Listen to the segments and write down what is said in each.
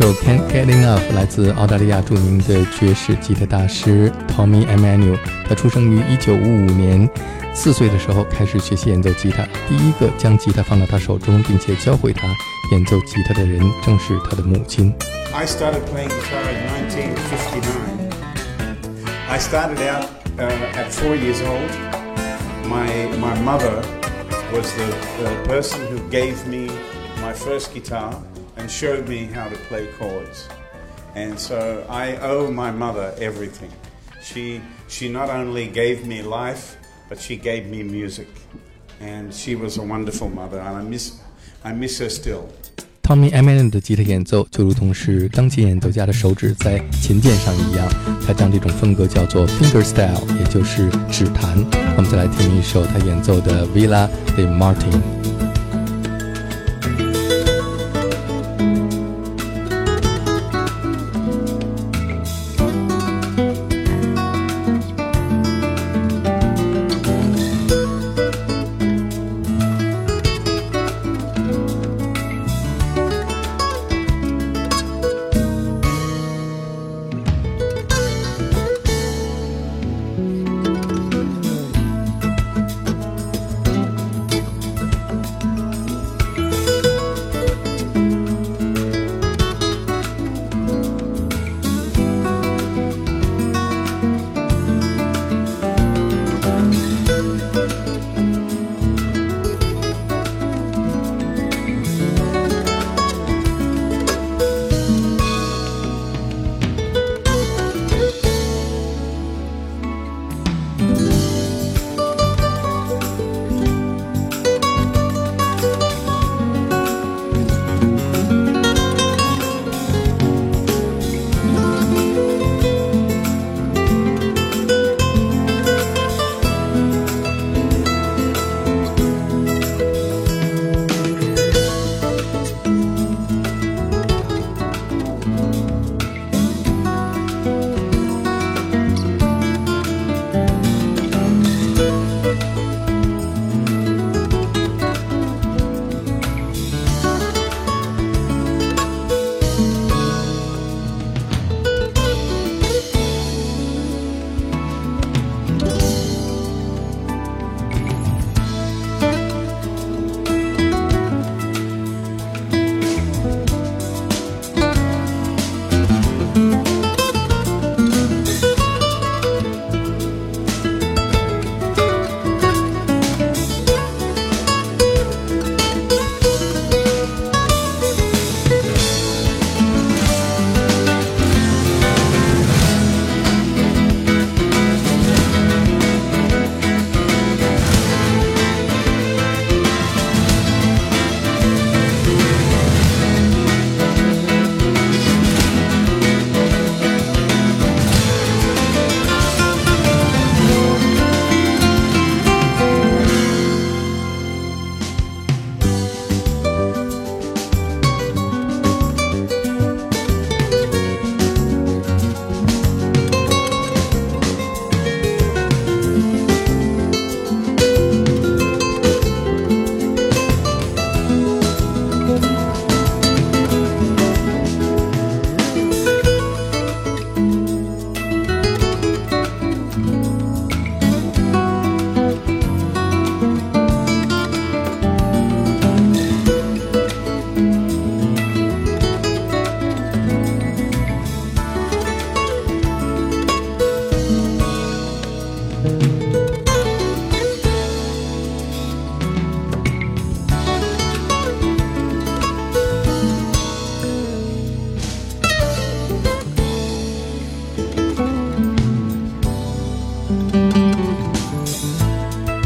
这首《Can't Get Enough》来自澳大利亚著名的爵士吉他大师 Tommy Emmanuel。他出生于1955年，四岁的时候开始学习演奏吉他。第一个将吉他放到他手中并且教会他演奏吉他的人，正是他的母亲。I started playing guitar in 1959. I started out uh, at four years old. My my mother was the, the person who gave me my first guitar and showed me how to play chords. And so I owe my mother everything. She, she not only gave me life, but she gave me music. And she was a wonderful mother, and I miss, I miss her still. Tommy Eminem 的吉他演奏就如同是钢琴演奏家的手指在琴键上一样，他将这种风格叫做 finger style，也就是指弹。我们再来听一首他演奏的 Villa de Martin。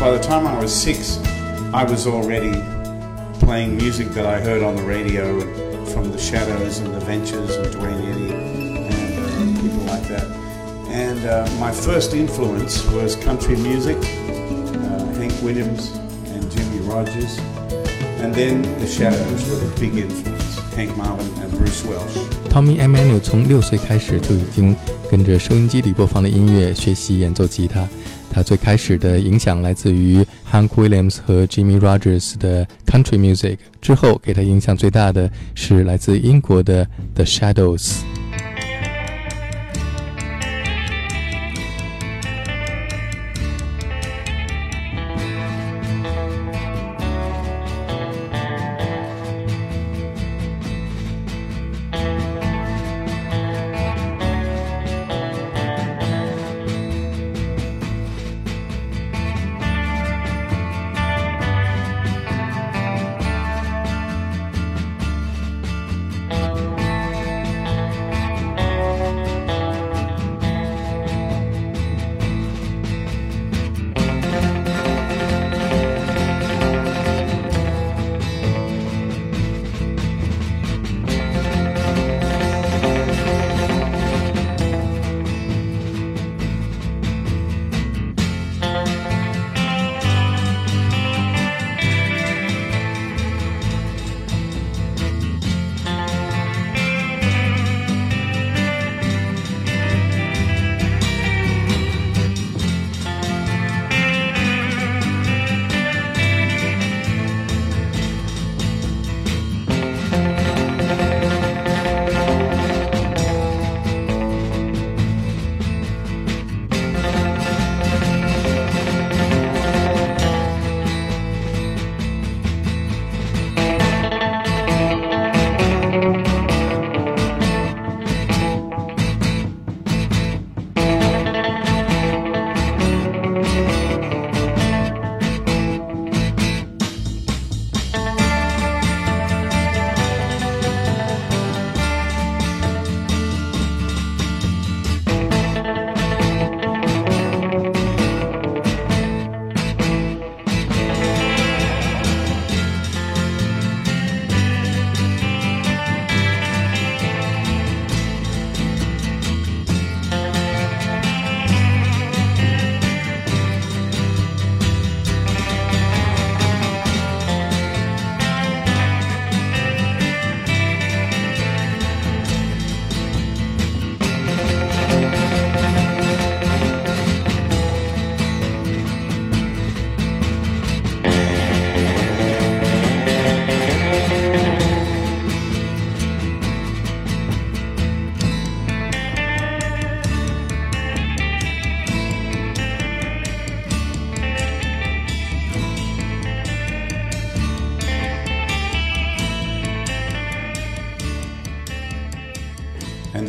by the time I was six, I was already playing music that I heard on the radio from the Shadows and the Ventures and Duane Eddy and uh, people like that. And uh, my first influence was country music, uh, Hank Williams and Jimmie Rodgers. And then the Shadows were the big influence, Hank Marvin and Bruce Welch. Tommy Emmanuel 从六岁开始就已经跟着收音机里播放的音乐学习演奏吉他。他最开始的影响来自于 Hank Williams 和 Jimmy Rogers 的 Country Music，之后给他影响最大的是来自英国的 The Shadows。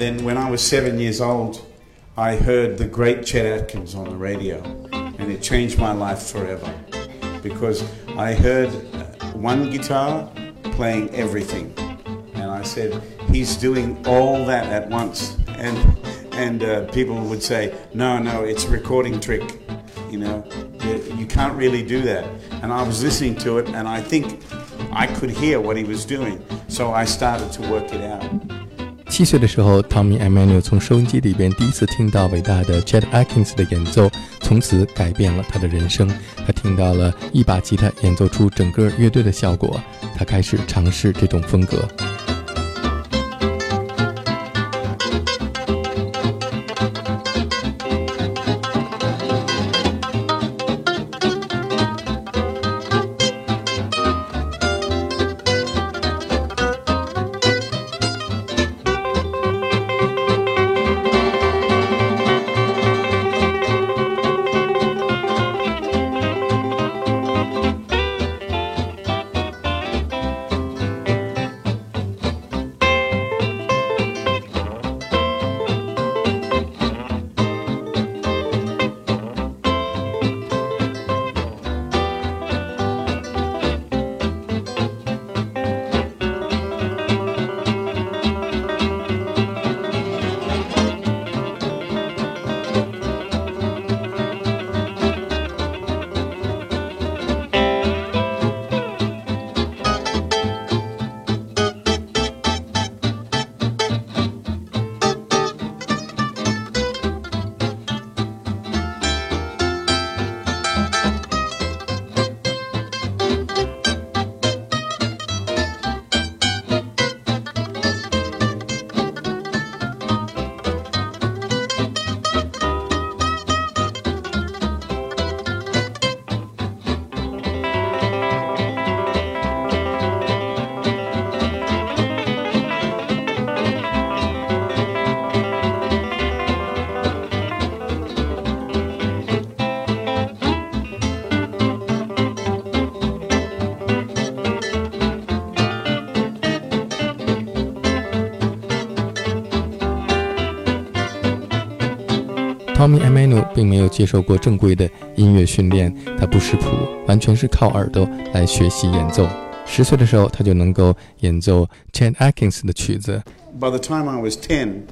Then when I was seven years old, I heard the great Chet Atkins on the radio, and it changed my life forever because I heard one guitar playing everything, and I said, "He's doing all that at once." And and uh, people would say, "No, no, it's a recording trick." You know, you can't really do that. And I was listening to it, and I think I could hear what he was doing, so I started to work it out. 七岁的时候，Tommy Emmanuel 从收音机里边第一次听到伟大的 Chet Atkins 的演奏，从此改变了他的人生。他听到了一把吉他演奏出整个乐队的效果，他开始尝试这种风格。并没有接受过正规的音乐训练，他不识谱，完全是靠耳朵来学习演奏。十岁的时候，他就能够演奏 Chet Atkins 的曲子。By the time I was 10,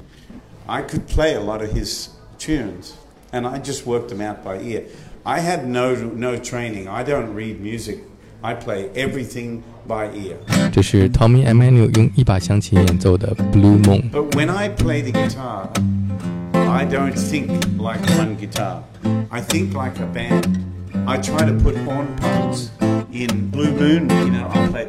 I could play a lot of his tunes, and I just worked them out by ear. I had no, no training. I don't read music. I play everything by ear. 这是 Tommy Emmanuel 用一把响琴演奏的 Blue Moon。 But when I play the guitar, I don't think like one guitar. I think like a band. I try to put horn parts in Blue Moon. You know, I'll play.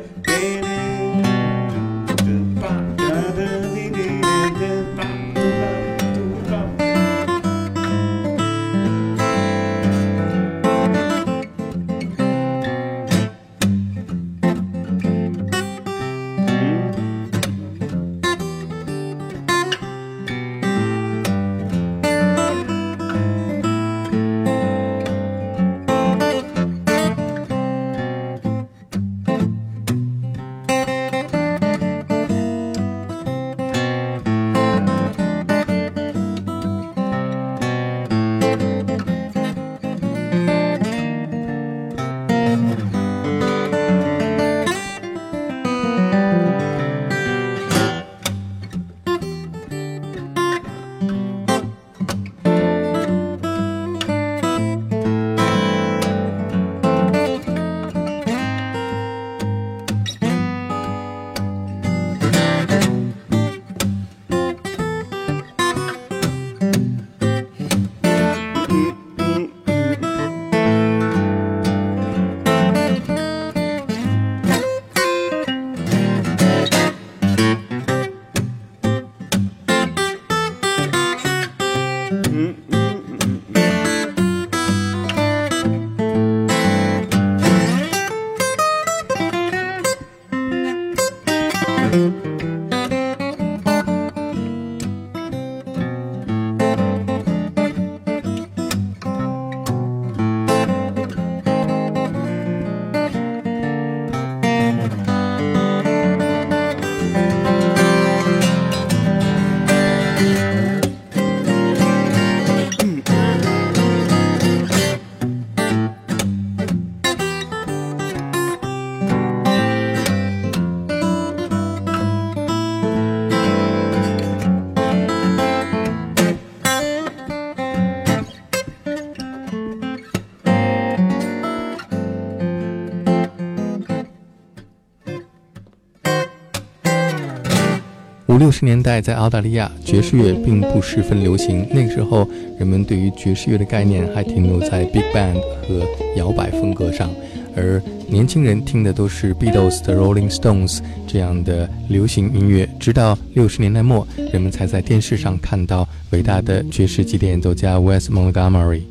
五六十年代，在澳大利亚，爵士乐并不十分流行。那个时候，人们对于爵士乐的概念还停留在 big band 和摇摆风格上，而年轻人听的都是 Beatles 的 Rolling Stones 这样的流行音乐。直到六十年代末，人们才在电视上看到伟大的爵士吉他演奏家 Wes Montgomery。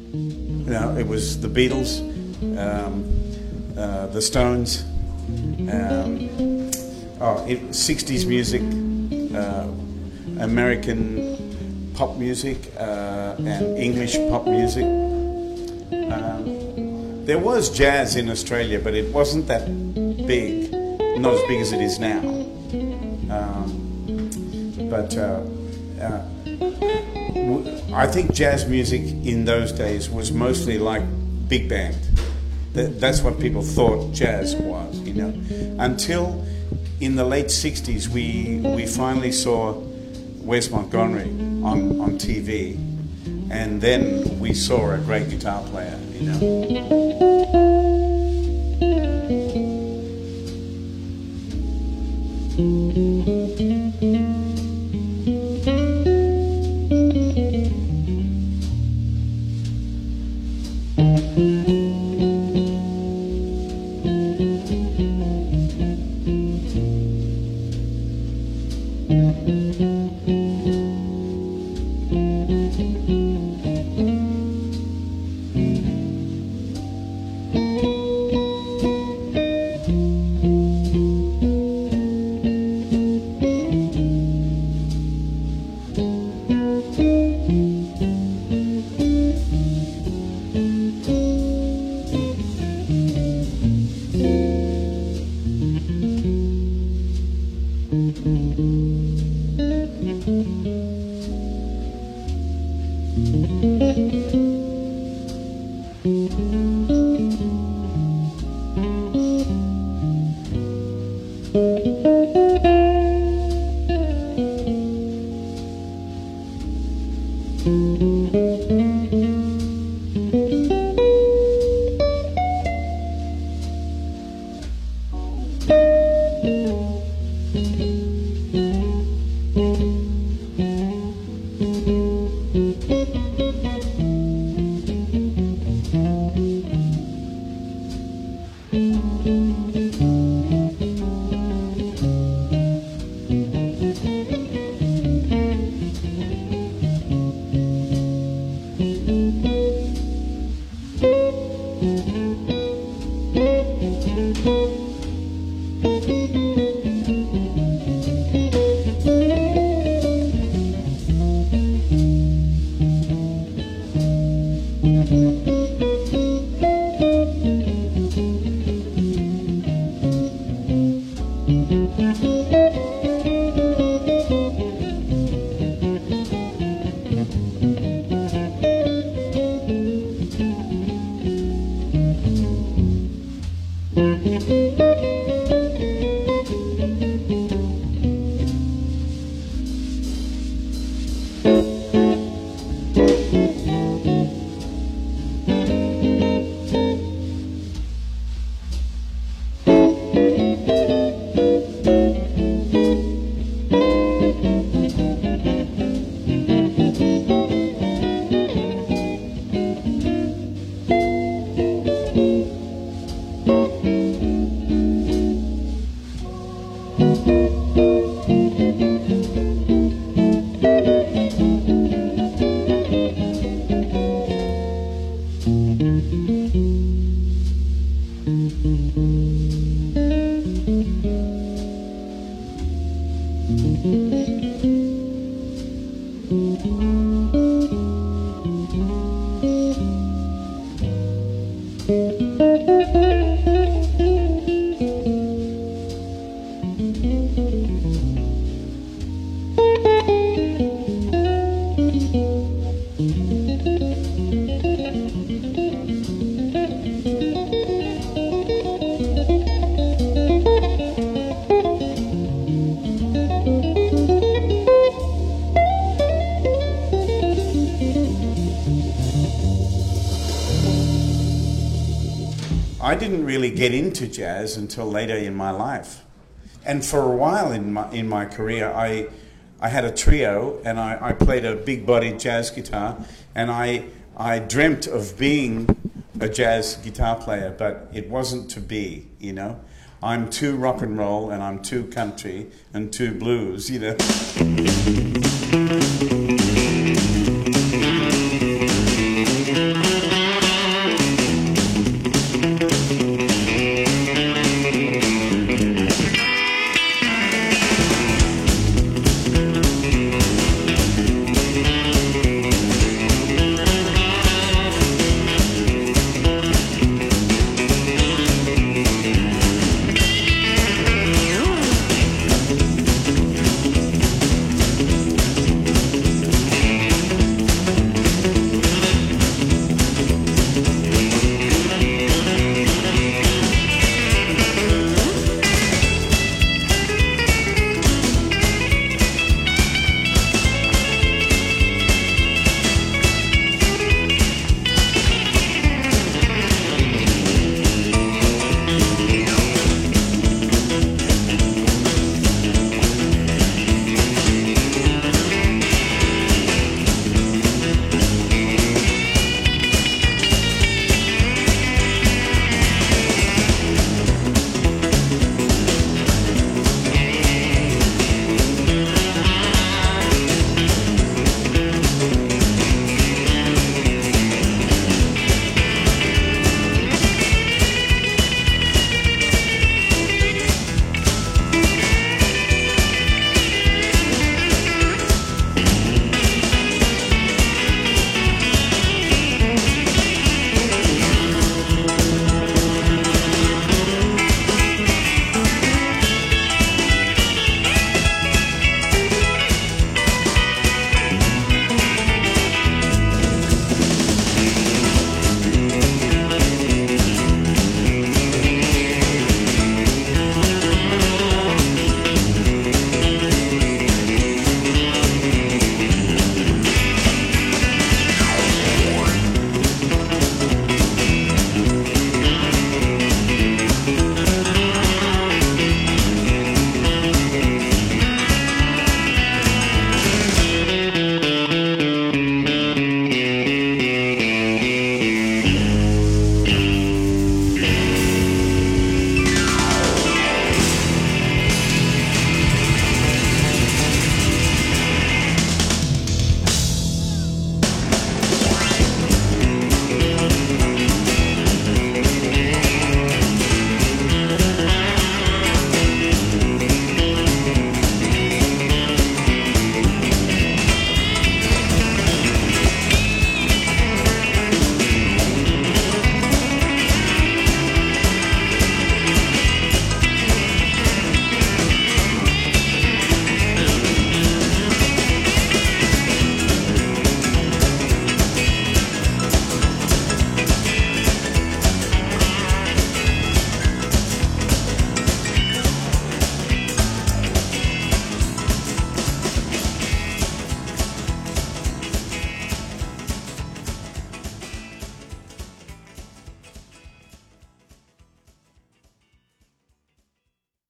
Now it was the Beatles, um, uh, the Stones, um, oh, it, 60s music, American pop music, uh, and English pop music. Um, there was jazz in Australia, but it wasn't that big, not as big as it is now. Um, but uh, uh, I think jazz music in those days was mostly like big band. That's what people thought jazz was, you know. Until in the late 60s, we, we finally saw Wes Montgomery on, on TV. And then we saw a great guitar player, you know. Mm-hmm. I didn't really get into jazz until later in my life. And for a while in my, in my career, I, I had a trio and I, I played a big bodied jazz guitar and I, I dreamt of being a jazz guitar player, but it wasn't to be, you know. I'm too rock and roll and I'm too country and too blues, you know.